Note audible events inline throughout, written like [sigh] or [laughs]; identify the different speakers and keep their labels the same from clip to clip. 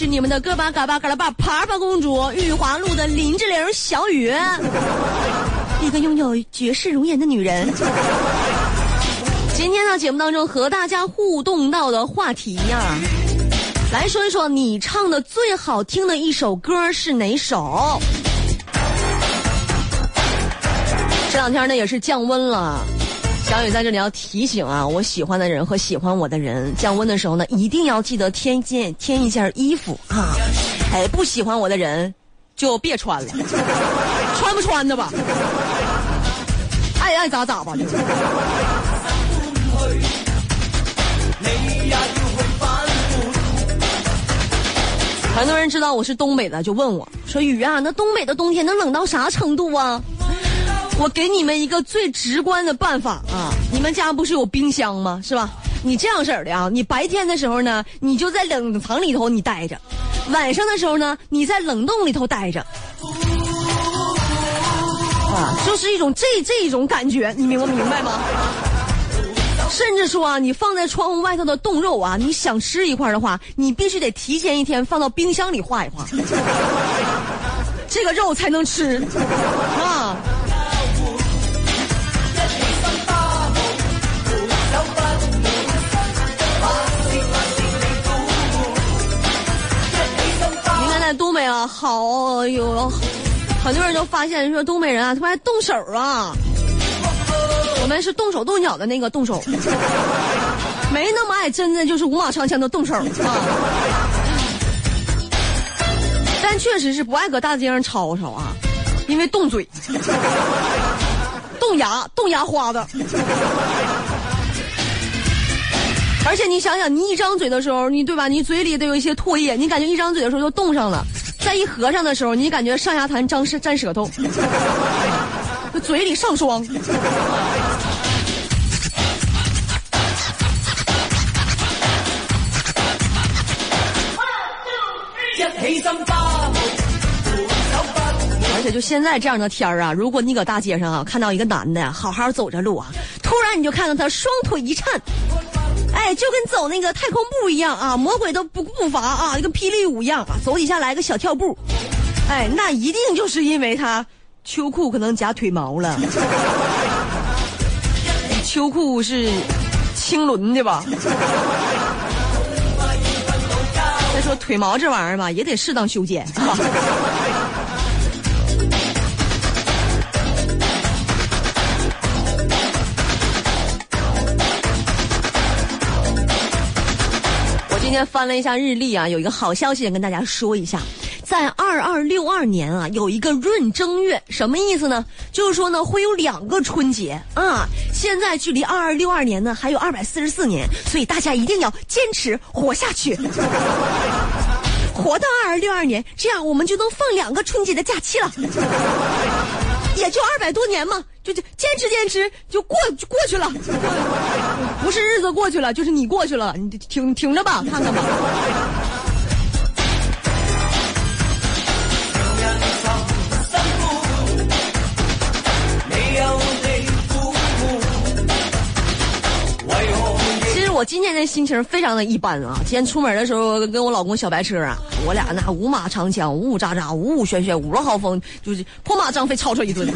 Speaker 1: 是你们的个巴嘎巴嘎拉巴爬爬公主，玉华路的林志玲小雨，一个拥有绝世容颜的女人。今天呢，节目当中和大家互动到的话题呀，来说一说你唱的最好听的一首歌是哪首？这两天呢也是降温了。小雨在这里要提醒啊，我喜欢的人和喜欢我的人，降温的时候呢，一定要记得添件添一件衣服啊！哎，不喜欢我的人就别穿了，穿不穿的吧，爱爱咋咋吧。很多人知道我是东北的，就问我说：“雨啊，那东北的冬天能冷到啥程度啊？”我给你们一个最直观的办法啊！你们家不是有冰箱吗？是吧？你这样式儿的啊，你白天的时候呢，你就在冷藏里头你待着；晚上的时候呢，你在冷冻里头待着。啊，就是一种这这种感觉，你明不明白吗？甚至说啊，你放在窗户外头的冻肉啊，你想吃一块的话，你必须得提前一天放到冰箱里化一化，[laughs] 这个肉才能吃啊。东北啊，好有很多人都发现说东北人啊，他们爱动手啊。我们是动手动脚的那个动手，[laughs] 没那么爱真的就是五马长枪的动手啊。但确实是不爱搁大街上吵吵啊，因为动嘴、动牙、动牙花子。[laughs] 而且你想想，你一张嘴的时候，你对吧？你嘴里都有一些唾液，你感觉一张嘴的时候就冻上了；再一合上的时候，你感觉上牙膛张是 [laughs] 粘舌头，嘴里上霜。而且就现在这样的天儿啊，如果你搁大街上啊看到一个男的好好走着路啊，突然你就看到他双腿一颤。哎，就跟走那个太空步一样啊，魔鬼都步步伐啊，一个霹雳舞一样，走底下来个小跳步，哎，那一定就是因为他秋裤可能夹腿毛了，[laughs] 秋裤是青纶的吧？再说腿毛这玩意儿吧，也得适当修剪啊。今天翻了一下日历啊，有一个好消息跟大家说一下，在二二六二年啊，有一个闰正月，什么意思呢？就是说呢，会有两个春节啊。现在距离二二六二年呢还有二百四十四年，所以大家一定要坚持活下去，[laughs] 活到二二六二年，这样我们就能放两个春节的假期了，也就二百多年嘛。就就坚持坚持，就过就过去了，[laughs] 不是日子过去了，就是你过去了，你挺挺着吧，看看吧。其实我今天的心情非常的一般啊，今天出门的时候跟我老公小白车啊，我俩那五马长枪，呜呜喳喳，呜呜喧喧，五路豪风，就是破马张飞，吵吵一顿。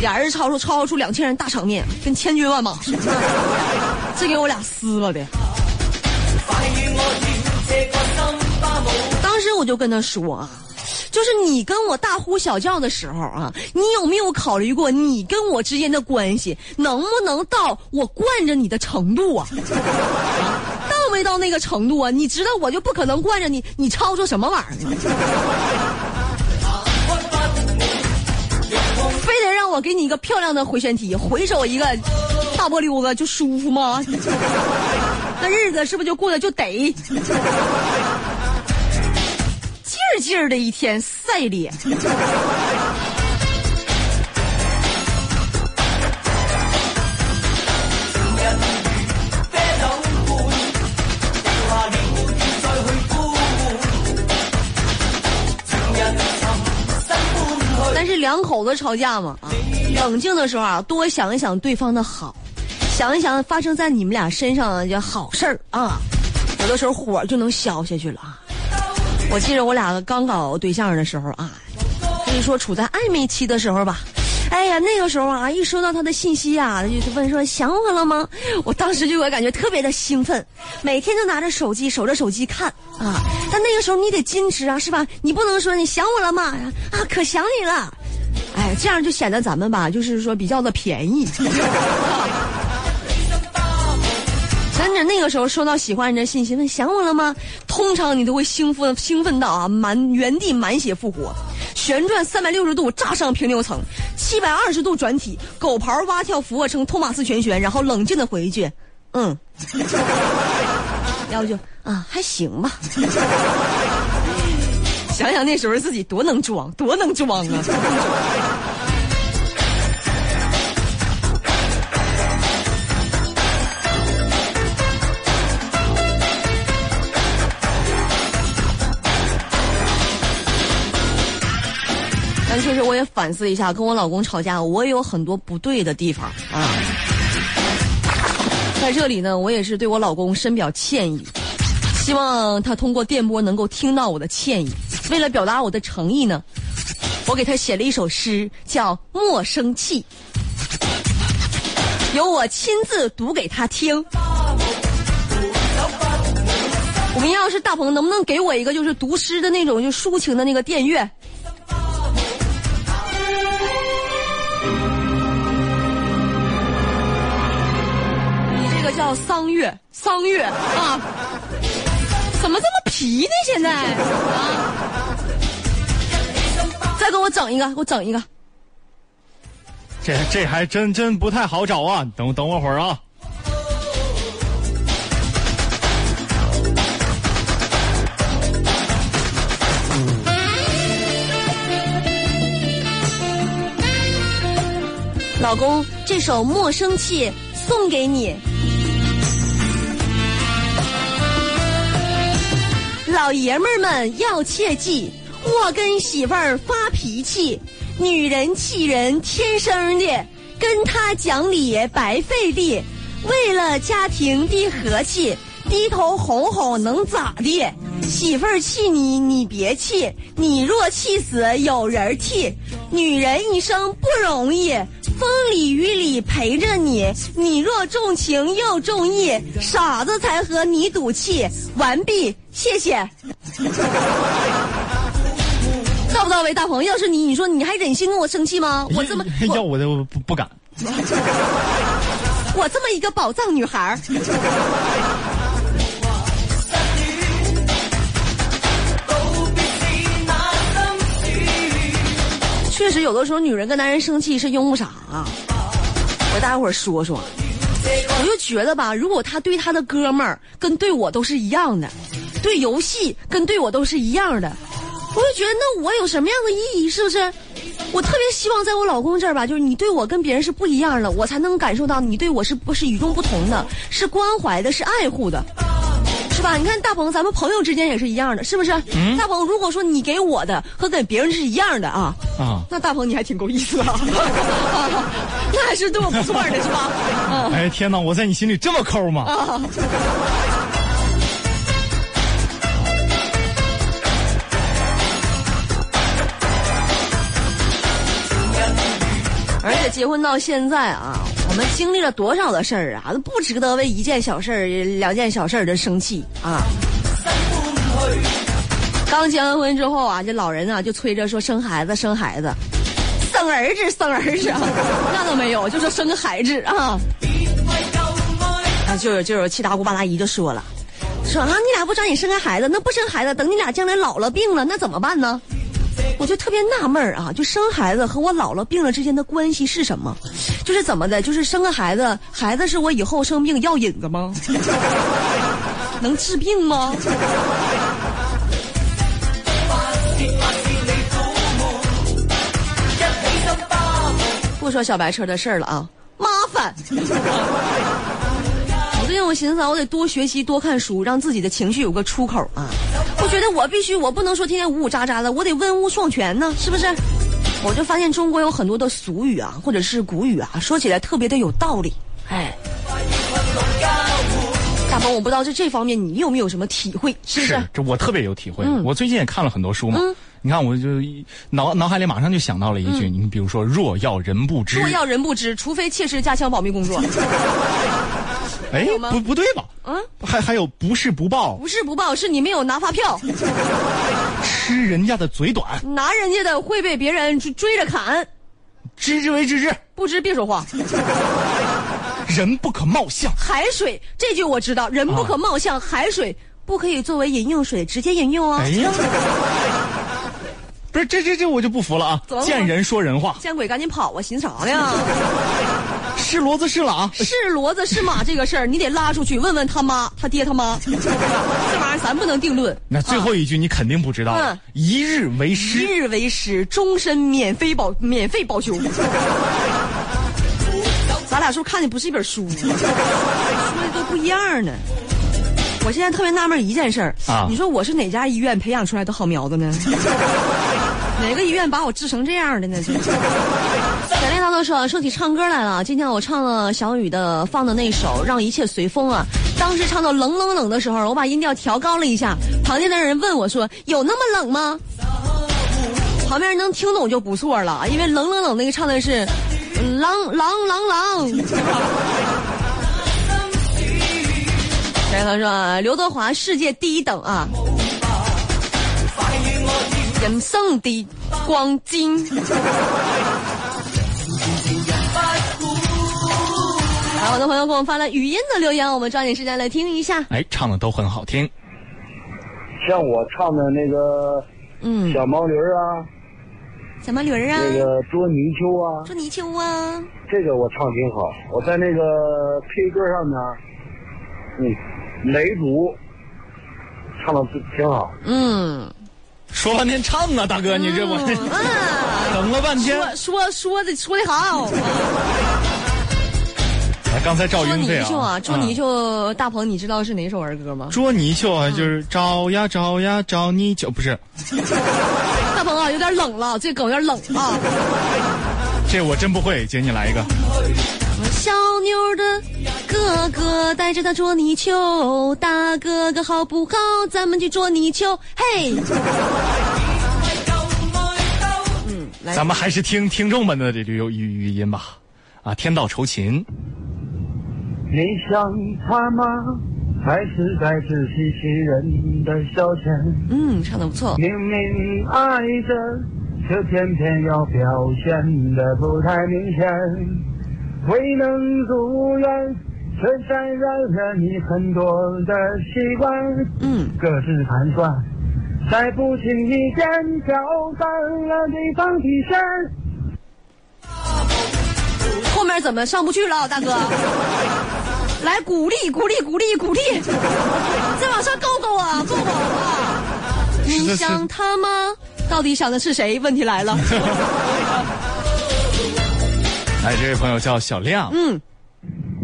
Speaker 1: 俩人吵吵吵吵出两千人大场面，跟千军万马，这给我俩撕了的。当时我就跟他说啊，就是你跟我大呼小叫的时候啊，你有没有考虑过你跟我之间的关系能不能到我惯着你的程度啊？到没到那个程度啊？你知道我就不可能惯着你，你吵吵什么玩意儿？我给你一个漂亮的回旋踢，回手一个大波溜子就舒服吗？[laughs] 那日子是不是就过得就得 [laughs] 劲儿劲儿的一天赛脸？但是两口子吵架嘛，啊，冷静的时候啊，多想一想对方的好，想一想发生在你们俩身上的好事儿啊，有的时候火就能消下去了啊。我记得我俩刚搞对象的时候啊，可以说处在暧昧期的时候吧。哎呀，那个时候啊，一收到他的信息啊，就问说想我了吗？我当时就会感觉特别的兴奋，每天都拿着手机守着手机看啊。但那个时候你得矜持啊，是吧？你不能说你想我了吗？啊，可想你了。哎，这样就显得咱们吧，就是说比较的便宜。[laughs] 真的，那个时候收到喜欢人的信息，问想我了吗？通常你都会兴奋兴奋到啊，满原地满血复活。旋转三百六十度，炸上平流层，七百二十度转体，狗刨蛙跳俯卧撑，托马斯旋旋，然后冷静的回一句：“嗯。[laughs] ”要不就啊，还行吧。想想那时候自己多能装，多能装啊！但确实，我也反思一下，跟我老公吵架，我也有很多不对的地方啊。在这里呢，我也是对我老公深表歉意，希望他通过电波能够听到我的歉意。为了表达我的诚意呢，我给他写了一首诗，叫《莫生气》，由我亲自读给他听。我们要是大鹏，能不能给我一个就是读诗的那种就抒情的那个电乐？你这个叫桑月，桑月啊！怎么这么皮呢？现在啊！再给我整一个，给我整一个。
Speaker 2: 这这还真真不太好找啊！等等我会儿啊。
Speaker 1: 老公，这首《莫生气》送给你。老爷们儿们要切记，我跟媳妇儿发脾气，女人气人天生的，跟她讲理白费力。为了家庭的和气，低头哄哄能咋的？媳妇儿气你，你别气，你若气死有人替。女人一生不容易，风里雨里陪着你。你若重情又重义，傻子才和你赌气。完毕。谢谢，[laughs] 到不到位，大鹏？要是你，你说你还忍心跟我生气吗？[laughs] 我这么
Speaker 2: 要我的不不敢。[laughs]
Speaker 1: 我这么一个宝藏女孩儿确实有的时候女人跟男人生气是因为啥啊？我大家伙说说，我就觉得吧，如果他对他的哥们儿跟对我都是一样的。对游戏跟对我都是一样的，我就觉得那我有什么样的意义？是不是？我特别希望在我老公这儿吧，就是你对我跟别人是不一样的，我才能感受到你对我是不是与众不同的，是关怀的，是爱护的，是吧？你看大鹏，咱们朋友之间也是一样的，是不是？大鹏，如果说你给我的和给别人是一样的啊，啊，那大鹏你还挺够意思啊，[laughs] 那还是对我不错的，是吧？
Speaker 2: 哎天哪，我在你心里这么抠吗？啊。
Speaker 1: 结婚到现在啊，我们经历了多少的事儿啊，都不值得为一件小事儿、两件小事儿的生气啊。刚结完婚之后啊，这老人啊就催着说生孩子、生孩子，生儿子、生儿子，那倒没有，就说生个孩子啊。啊，就有就有七大姑八大姨就说了，说啊，你俩不抓紧生个孩子，那不生孩子，等你俩将来老了病了，那怎么办呢？我就特别纳闷儿啊，就生孩子和我姥姥病了之间的关系是什么？就是怎么的？就是生个孩子，孩子是我以后生病药引子吗？[laughs] 能治病吗？不说小白车的事儿了啊，麻烦。我最近我寻思，我得多学习多看书，让自己的情绪有个出口啊。我觉得我必须，我不能说天天呜呜喳喳的，我得文武双全呢，是不是？我就发现中国有很多的俗语啊，或者是古语啊，说起来特别的有道理。哎，大大鹏，我不知道在这方面你有没有什么体会，是不是？
Speaker 2: 这我特别有体会。
Speaker 1: 嗯
Speaker 2: 我最近也看了很多书嘛，
Speaker 1: 嗯
Speaker 2: 你看我就脑脑海里马上就想到了一句，你比如说“若要人不知”，
Speaker 1: 若要人不知，除非切实加强保密工作。[laughs]
Speaker 2: 哎不不对吧？
Speaker 1: 嗯，
Speaker 2: 还还有不是不报，
Speaker 1: 不是不报，是你没有拿发票，[laughs]
Speaker 2: 吃人家的嘴短，
Speaker 1: 拿人家的会被别人追追着砍，
Speaker 2: 知之为知之，
Speaker 1: 不知别说话。[laughs]
Speaker 2: 人不可貌相。
Speaker 1: 海水这句我知道，人不可貌相，海水不可以作为饮用水直接饮用啊。
Speaker 2: 哎呀，[laughs] 不是这这这我就不服了啊见人说人话，
Speaker 1: 见鬼赶紧跑啊！寻啥呢？
Speaker 2: 是骡子是马，
Speaker 1: 是骡子是马 [laughs] 这个事儿，你得拉出去问问他妈、他爹他妈。这玩意儿咱不能定论。
Speaker 2: 那最后一句你肯定不知道一日为师
Speaker 1: 一
Speaker 2: 师。
Speaker 1: 日为师，终身免费保免费保修。[laughs] 咱俩是不是看的不是一本书？说的都不一样呢。我现在特别纳闷一件事儿
Speaker 2: 啊
Speaker 1: 你说我是哪家医院培养出来的好苗子呢？[laughs] 哪个医院把我治成这样的呢？小练当都说说起唱歌来了，今天我唱了小雨的放的那首《让一切随风》啊，当时唱到冷冷冷的时候，我把音调调高了一下，旁边的人问我说：“有那么冷吗？”旁边人能听懂就不错了，因为冷冷冷那个唱的是嗯狼狼狼狼。[laughs] 然后他说刘德华世界第一等啊，人生的光景。好，我的朋友给我们发了语音的留言，我们抓紧时间来听一下。
Speaker 2: 哎，唱的都很好听。
Speaker 3: 像我唱的那个
Speaker 1: 嗯，
Speaker 3: 小毛驴儿啊，
Speaker 1: 小毛驴儿啊，
Speaker 3: 那个捉泥鳅啊，
Speaker 1: 捉泥鳅啊，
Speaker 3: 这个我唱挺好。我在那个 K 歌上面，嗯，雷主唱的挺好。
Speaker 1: 嗯，
Speaker 2: 说半天唱啊，大哥，你这我
Speaker 1: 嗯啊。[laughs]
Speaker 2: 等了半天。
Speaker 1: 说说说的说的好，
Speaker 2: 哎刚才赵
Speaker 1: 捉泥鳅啊，捉泥鳅。大鹏，你知道是哪首儿歌吗？
Speaker 2: 捉泥鳅啊，就是找呀找呀找泥鳅，不是 [laughs]
Speaker 1: 大鹏啊，有点冷了，这梗有点冷啊。[laughs]
Speaker 2: 这我真不会，姐你来一个。
Speaker 1: 小妞的哥哥带着他捉泥鳅，大哥哥好不好？咱们去捉泥鳅，嘿。嗯，来，
Speaker 2: 咱们还是听听众们的这语语语音吧。啊，天道酬勤，
Speaker 3: 你想他吗？还是在自欺欺人的消遣？
Speaker 1: 嗯，唱的不错。
Speaker 3: 明明爱着，却偏偏要表现的不太明显。未能如愿，却沾染了你很多的习惯。
Speaker 1: 嗯，
Speaker 3: 各自盘算，在不经意间挑战了对方底线。
Speaker 1: 后面怎么上不去了，大哥？来鼓励鼓励鼓励鼓励，再往上够够啊，够够啊！你想他吗？到底想的是谁？问题来了。[laughs]
Speaker 2: 来，这位朋友叫小亮，
Speaker 1: 嗯，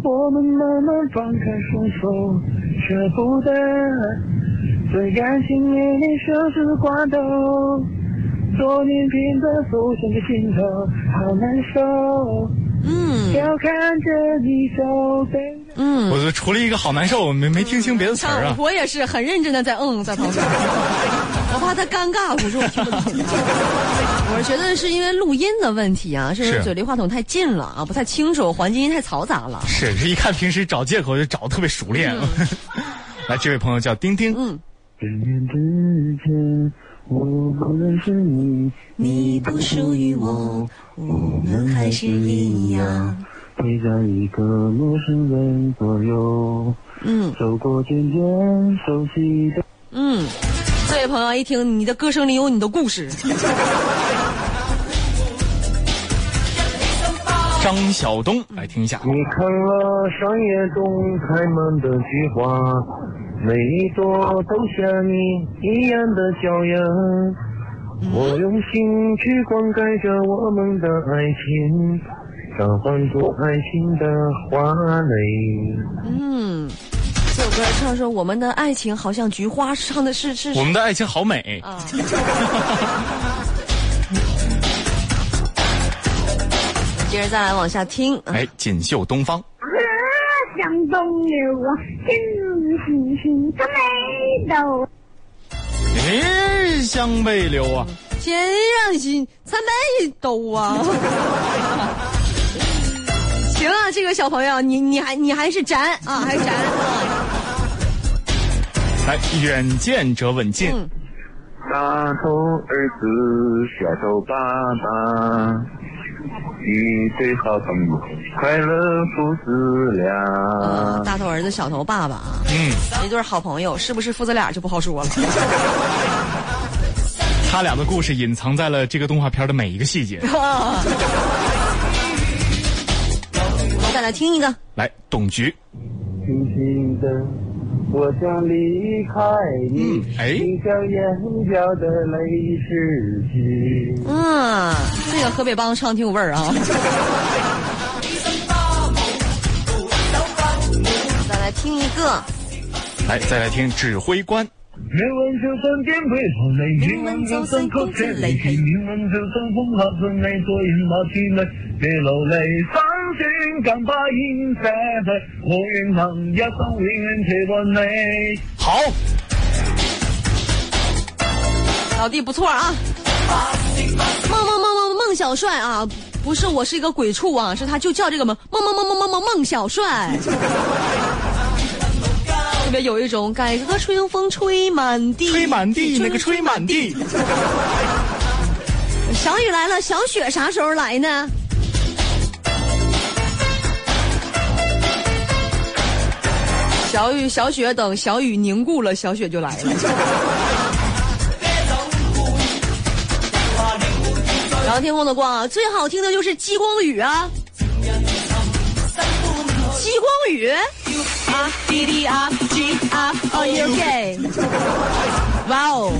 Speaker 3: 我们慢慢放开双手，舍不得，最感情里年拼的走向个尽头，好难受。
Speaker 1: 嗯
Speaker 3: 要看着你走，
Speaker 1: 嗯，
Speaker 2: 我就除了一个好难受，我没没听清别的词儿啊。
Speaker 1: 我也是很认真的在嗯在旁边，[laughs] 我怕他尴尬，我说我听不懂。我是觉得是因为录音的问题啊，[laughs] 是不是
Speaker 2: 是
Speaker 1: 嘴离话筒太近了啊，不太清楚，环境音太嘈杂了。
Speaker 2: 是，这一看平时找借口就找的特别熟练。[laughs] 来，这位朋友叫丁丁，
Speaker 1: 嗯，
Speaker 3: 十年之前，我不认识你，
Speaker 1: 你不属于我，我们还是一样。
Speaker 3: 陪在一个陌生人左右，
Speaker 1: 嗯
Speaker 3: 走过渐渐熟悉的。
Speaker 1: 嗯，这位朋友一听你的歌声里有你的故事，[laughs]
Speaker 2: 张晓东，来听一下。
Speaker 3: 你看了山野中开满的菊花，每一朵都像你一样的娇艳。我用心去灌溉着我们的爱情，召唤出爱情的花蕾。
Speaker 1: 嗯，这首歌唱说我们的爱情好像菊花，唱的是是是
Speaker 2: 我们的爱情好美，
Speaker 1: 啊。[laughs] 接着再来往下听，啊
Speaker 2: 哎，锦绣东方，
Speaker 4: 向东流啊，天星星它没到。
Speaker 2: 天向北流啊！
Speaker 1: 天上星，参北斗啊！行啊，这个小朋友，你你还你还是宅啊，还是宅啊？
Speaker 2: 来，远见者稳健。
Speaker 1: 嗯
Speaker 3: 大头儿子，小头爸爸，你最好朋友，快乐父子
Speaker 1: 啊，
Speaker 3: 俩。
Speaker 1: 大头儿子，小头爸爸啊，
Speaker 2: 嗯，
Speaker 1: 一对好朋友，是不是父子俩就不好说了。[laughs]
Speaker 2: 他俩的故事隐藏在了这个动画片的每一个细节。[laughs]
Speaker 1: 再来听一个，
Speaker 2: 来，董局。
Speaker 3: 轻轻的，我将离开你，
Speaker 2: 嗯哎
Speaker 3: 你将眼角的泪拭去。
Speaker 1: 嗯，这个河北梆唱挺有味儿啊。[laughs] 再来听一个，
Speaker 2: 来，再来听指挥官。
Speaker 3: 就算颠沛就算哭泣离去，明晚就算风别流泪，
Speaker 2: 好。
Speaker 1: 老弟不错啊。梦梦梦梦梦小帅啊不是我是一个鬼畜啊是他就叫这个梦梦梦梦梦梦梦小帅。[laughs] 特别有一种改革春风吹满地
Speaker 2: 吹满地。那个吹满地。
Speaker 1: 小雨来了小雪啥时候来呢？小雨小雪等小雨凝固了，小雪就来了。[laughs] 然后天空的光啊，最好听的就是激光雨啊，激光雨？啊，D D R G R O U K，哇哦，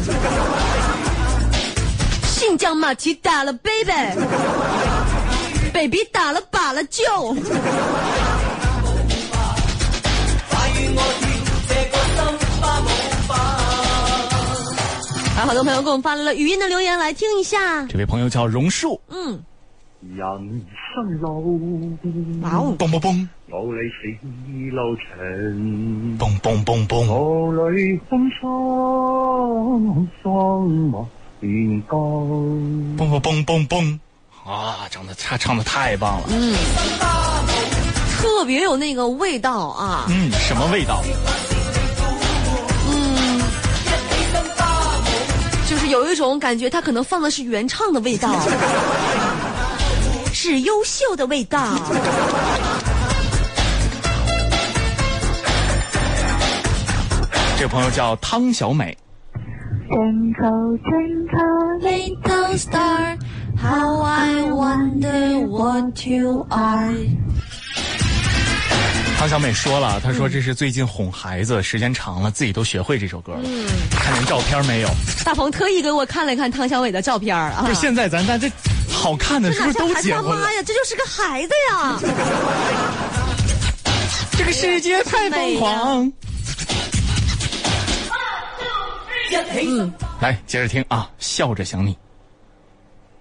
Speaker 1: 新疆马蹄打了 baby，baby 打了把了就。有好多朋友给我们发来了语音的留言，来听一下。
Speaker 2: 这位朋友叫榕树。
Speaker 1: 嗯，
Speaker 3: 人生路，
Speaker 1: 哇哦，
Speaker 2: 嘣嘣嘣
Speaker 3: 路里是路長，
Speaker 2: 嘣嘣嘣嘣。
Speaker 3: 路里風霜霜莫變高。
Speaker 2: 嘣嘣嘣嘣嘣！啊，唱的唱唱的太棒了。
Speaker 1: 嗯特别有那个味道啊。
Speaker 2: 嗯，什么味道？
Speaker 1: 就是有一种感觉，他可能放的是原唱的味道，是优秀的味道。
Speaker 2: 这个朋友叫汤小美。
Speaker 4: 枕头枕头
Speaker 1: Little star, how I wonder what you are。
Speaker 2: 汤小美说了，她说这是最近哄孩子，时间长了自己都学会这首歌了。
Speaker 1: 嗯
Speaker 2: 看见照片没有？
Speaker 1: 大鹏特意给我看了看汤小伟的照片啊
Speaker 2: 不是，。现在咱咱这好看的是不是都结婚了
Speaker 1: 他妈？呀？这就是个孩子呀！[laughs]
Speaker 2: 这个世界太疯狂。
Speaker 1: 嗯，
Speaker 2: 来，接着听啊，笑着想你。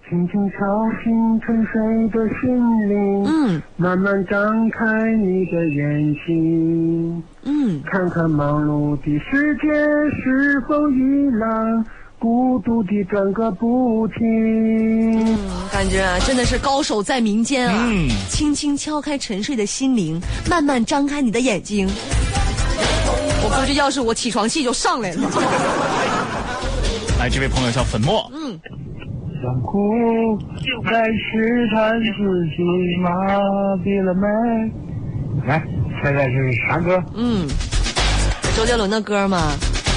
Speaker 3: 轻轻敲醒沉睡的心灵，
Speaker 1: 嗯
Speaker 3: 慢慢张开你的眼睛，
Speaker 1: 嗯，
Speaker 3: 看看忙碌的世界是否依然孤独地转个不停。
Speaker 1: 感觉啊，真的是高手在民间啊！
Speaker 2: 嗯
Speaker 1: 轻轻敲开沉睡的心灵，慢慢张开你的眼睛。我估计要是我起床气就上来了。[laughs]
Speaker 2: 来，这位朋友叫粉末。
Speaker 1: 嗯，
Speaker 3: 想哭在试探自己麻痹了没？来，现在是啥歌？
Speaker 1: 嗯，周杰伦的歌嘛。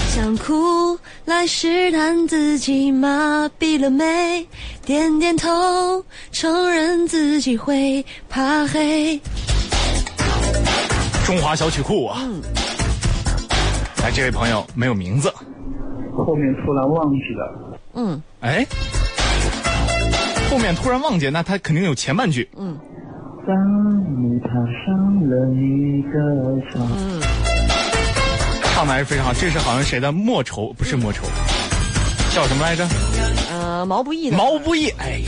Speaker 1: 想哭来试探自己麻痹了没？点点头，承认自己会怕黑。
Speaker 2: 中华小曲库啊。
Speaker 1: 嗯
Speaker 2: 来，这位朋友没有名字。
Speaker 3: 后面突然忘记了。
Speaker 1: 嗯
Speaker 2: 哎，后面突然忘记，那他肯定有前半句。
Speaker 1: 嗯
Speaker 3: 当你踏上了一个场，
Speaker 1: 嗯，
Speaker 2: 唱的还是非常好。这是好像谁的莫愁，不是莫愁，叫什么来着？
Speaker 1: 呃，毛不易的。
Speaker 2: 毛不易。哎，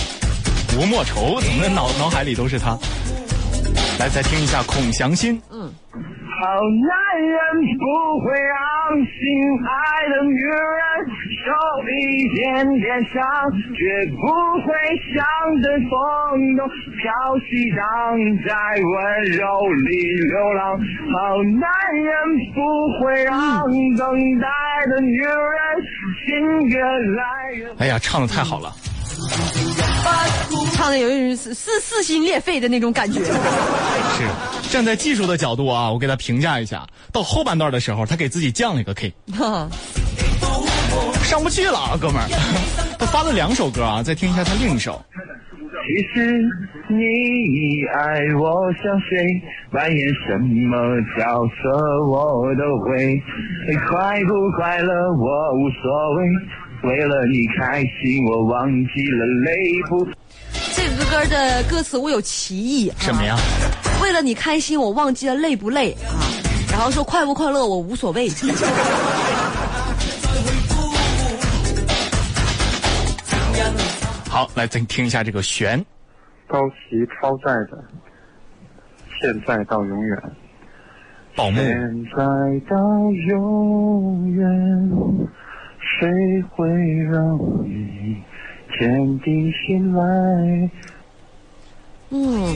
Speaker 2: 吴莫愁，怎么脑脑海里都是他？来，再听一下《孔祥新》。
Speaker 1: 嗯
Speaker 3: 好男人不会让心爱的女人受一点点伤，绝不会像阵风中飘起荡，在温柔里流浪。好男人不会让等待的女人心越来越。
Speaker 2: 哎呀，唱的太好了。
Speaker 1: 唱的有一种撕撕撕心裂肺的那种感觉。
Speaker 2: 是站在技术的角度啊，我给他评价一下。到后半段的时候，他给自己降了一个 K，[laughs] 上不去了啊，哥们儿。[laughs] 他发了两首歌啊，再听一下他另一首。
Speaker 3: 其实你爱我像谁，扮演什么角色我都会，快不快乐我无所谓，为了你开心我忘记了累不。
Speaker 1: 这个歌的歌词我有歧义、啊，
Speaker 2: 什么呀？
Speaker 1: 为了你开心，我忘记了累不累啊。然后说快不快乐我无所谓。
Speaker 2: 好，来再听一下这个弦。
Speaker 5: 高旗超载的，现在到永远。
Speaker 2: 宝木，
Speaker 3: 现在到永远，谁会让你坚定信赖？
Speaker 1: 嗯，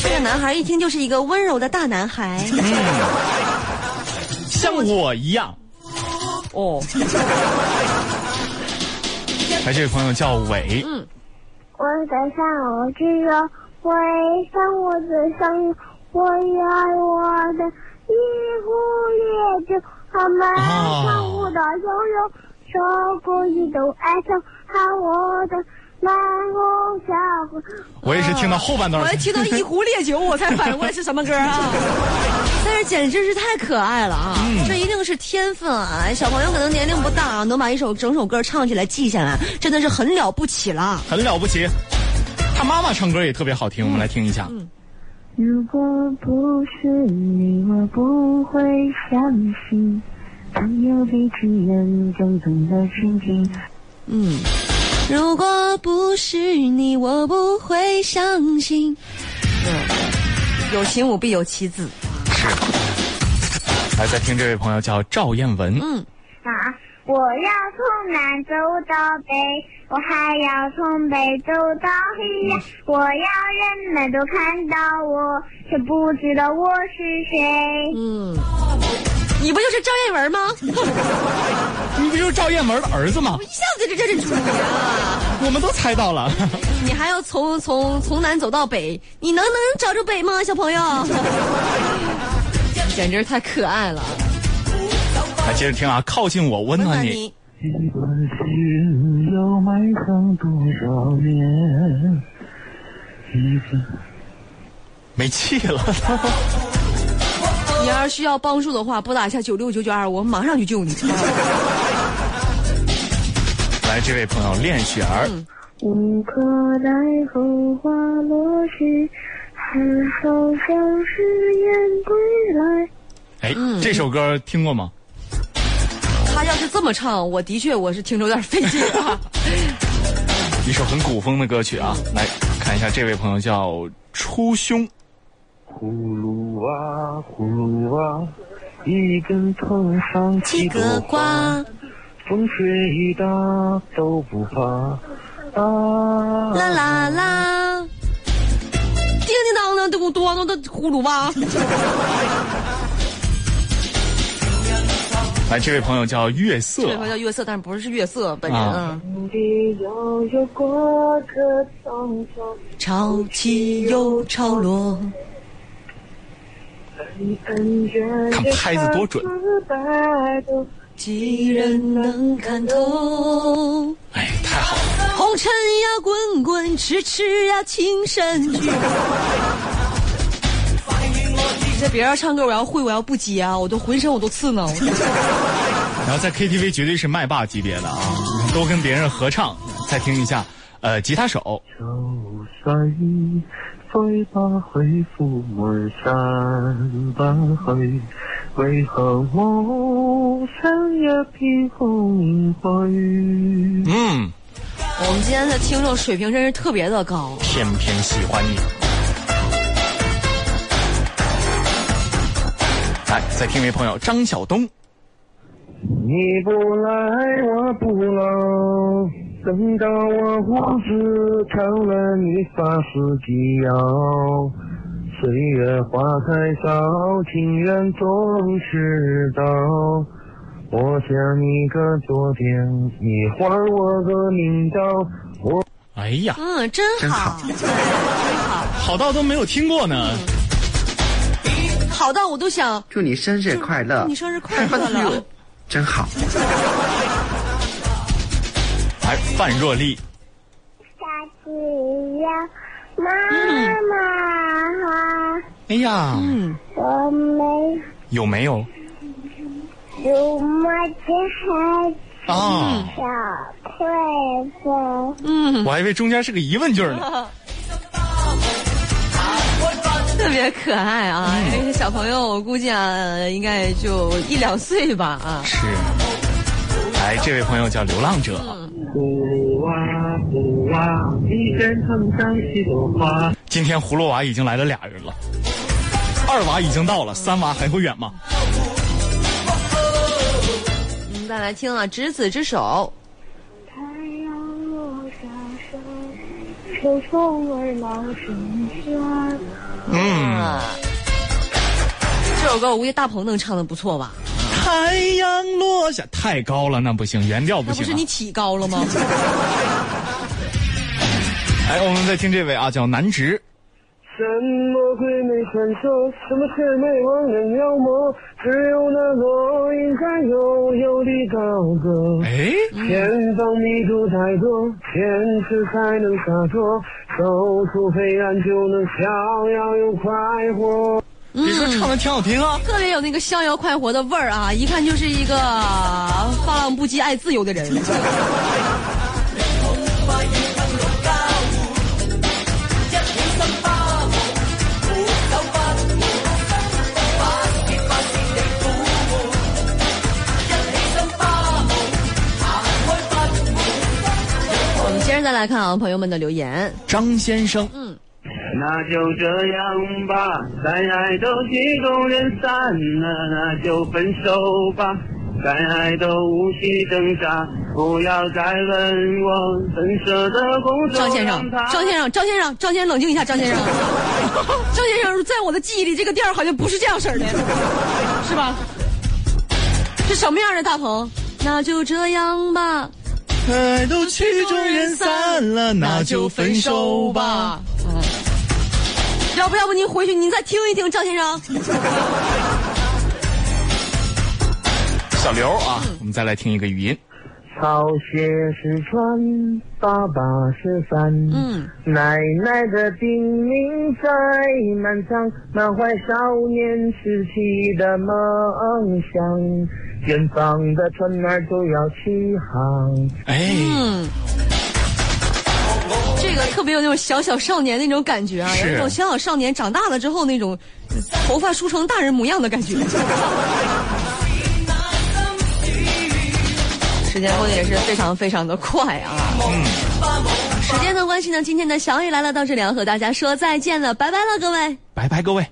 Speaker 1: 这个男孩一听就是一个温柔的大男孩。
Speaker 2: 像我一样。
Speaker 1: 哦，
Speaker 2: 来，这位朋友叫伟。
Speaker 1: 嗯，
Speaker 4: 我的伤，我只有会伤我的伤，我爱我的一壶烈酒，好满上我的悠悠，说过一都爱上，好我的满红小河。
Speaker 2: 我也是听到后半段
Speaker 1: 我，一听到一壶烈酒，我才反应过来是什么歌啊！[laughs] 简直是太可爱了啊！这一定是天分啊！小朋友可能年龄不大，能把一首整首歌唱起来记下来，真的是很了不起了。
Speaker 2: 很了不起。他妈妈唱歌也特别好听，我们来听一下。
Speaker 4: 如果不是你，我不会相信朋友比亲人更懂得亲近。
Speaker 1: 嗯，如果不是你，我不会相信。嗯，有其母必有其子。
Speaker 2: 来，再听这位朋友叫赵彦文。
Speaker 1: 嗯，
Speaker 4: 啊！我要从南走到北，我还要从北走到黑呀！我要人们都看到我，却不知道我是谁。
Speaker 1: 嗯，你不就是赵彦文吗？[laughs]
Speaker 2: 你不就是赵彦文的儿子吗我
Speaker 1: 一？下子就认认出你了！
Speaker 2: 我们都猜到了。[laughs]
Speaker 1: 你还要从从从南走到北，你能能找着北吗，小朋友？简直太可爱了！
Speaker 2: 来，接着听啊，靠近我，温暖你。
Speaker 3: 一段心要埋藏多少年？一个
Speaker 2: 没气了。
Speaker 1: 你要是需要帮助的话，拨打一下九六九九二，我们马上去救你。[laughs]
Speaker 2: 来，这位朋友练雪儿。
Speaker 4: 无可奈何花落时，还好像是燕归来。
Speaker 2: 哎，
Speaker 1: 嗯
Speaker 2: 这首歌听过吗？
Speaker 1: 他要是这么唱，我的确我是听着有点费劲啊。
Speaker 2: 一首很古风的歌曲啊。来看一下，这位朋友叫初兄。
Speaker 3: 葫芦娃，葫芦娃，一根藤上
Speaker 1: 七个，瓜，
Speaker 3: 风吹雨打都不怕。啊，
Speaker 1: 啦啦啦，叮嘟嘟嘟的葫芦娃。
Speaker 2: 来，[laughs] 这位朋友叫月色
Speaker 1: 这。位朋友叫月色，但是不是月色本人潮起又潮落，
Speaker 2: 看拍子多准。
Speaker 1: 几人能看透？
Speaker 2: 哎，太好了。
Speaker 1: 红尘呀，滚滚；痴痴呀，情深聚。这别人唱歌，我要会，我要不接啊，我都浑身我都刺挠。[laughs]
Speaker 2: 然后在 KTV 绝对是麦霸级别的啊，都跟别人合唱。再听一下，呃，吉他手？嗯，
Speaker 1: 我们今天的听众水平真是特别的高。
Speaker 2: 偏偏喜欢你。再听一位朋友张晓东，
Speaker 3: 你不来我不老，等到我胡子长了，你发丝及腰。岁月花开少，情缘总是到。我想你个昨天，你还我个明朝。我
Speaker 2: 哎呀，
Speaker 1: 嗯，真好，
Speaker 6: 真好
Speaker 1: 真好，
Speaker 2: 好到都没有听过呢。
Speaker 1: 好到我都想
Speaker 6: 祝你生日快乐！
Speaker 1: 祝你生日快乐了
Speaker 6: 真好。
Speaker 2: 来，范若丽，
Speaker 4: 下次要妈妈，
Speaker 2: 哎呀，
Speaker 1: 嗯，
Speaker 4: 我没
Speaker 2: 有没有
Speaker 4: 有么子还
Speaker 2: 啊？
Speaker 4: 小快乐。
Speaker 1: 嗯，
Speaker 2: 我还以为中间是个疑问句呢。[laughs]
Speaker 1: 特别可爱啊！
Speaker 2: 嗯
Speaker 1: 这个小朋友，我估计啊，应该就一两岁吧啊。
Speaker 2: 是，来，这位朋友叫流浪者，
Speaker 3: 葫芦娃，葫芦娃，一阵藤上几朵花。
Speaker 2: 今天葫芦娃已经来了俩人了，二娃已经到了，三娃还会远吗？
Speaker 1: 我们再来听啊，《执子之手
Speaker 4: 太阳落下山，秋风儿老深山。》。
Speaker 2: 嗯，
Speaker 1: 啊。这首歌我估计大鹏能唱的不错吧？
Speaker 2: 太阳落下，太高了，那不行，原调不行、
Speaker 1: 不是你起高了吗？[laughs]
Speaker 2: 哎，我们再听这位啊，叫南直，
Speaker 3: 什么鬼魅传说，什么魑魅魍魉妖魔，只有那落英在悠悠的高歌。
Speaker 2: 哎，
Speaker 3: 前方迷途太多，坚持才能洒脱，走出黑暗就能逍遥又快活。
Speaker 2: 你说唱的挺好听啊。
Speaker 1: 特别有那个逍遥快活的味儿啊，一看就是一个放浪不羁、爱自由的人。再来看啊，朋友们的留言。
Speaker 2: 张先生，
Speaker 1: 嗯，
Speaker 3: 那就这样吧，再爱都曲终人散了，那就分手吧。再爱都无需挣扎，不要再问我怎舍得工作。
Speaker 1: 张先生，张先生，张先生，张先生，冷静一下，张先生。[laughs] 张先生，在我的记忆里，这个调儿好像不是这样式儿的，是吧？是什么样的大鹏？那就这样吧，
Speaker 2: 爱都曲终人散了，那就分手吧。。
Speaker 1: 嗯，要不要不您回去您再听一听，张先生。
Speaker 2: 小刘啊，我们再来听一个语音。
Speaker 3: 草鞋是穿，爸爸是帆。
Speaker 1: 嗯，
Speaker 3: 奶奶的叮咛在满仓，满怀少年时期的梦想。远方的船儿就要起航。
Speaker 2: 哎，
Speaker 1: 嗯，这个特别有那种小小少年那种感觉啊，有
Speaker 2: 是
Speaker 1: 那种小小少年长大了之后那种呃头发梳成大人模样的感觉。[laughs] 时间过得也是非常非常的快啊。嗯，时间的关系呢，今天的小雨来了到这里要和大家说再见了，拜拜了，各位。
Speaker 2: 拜拜，各位。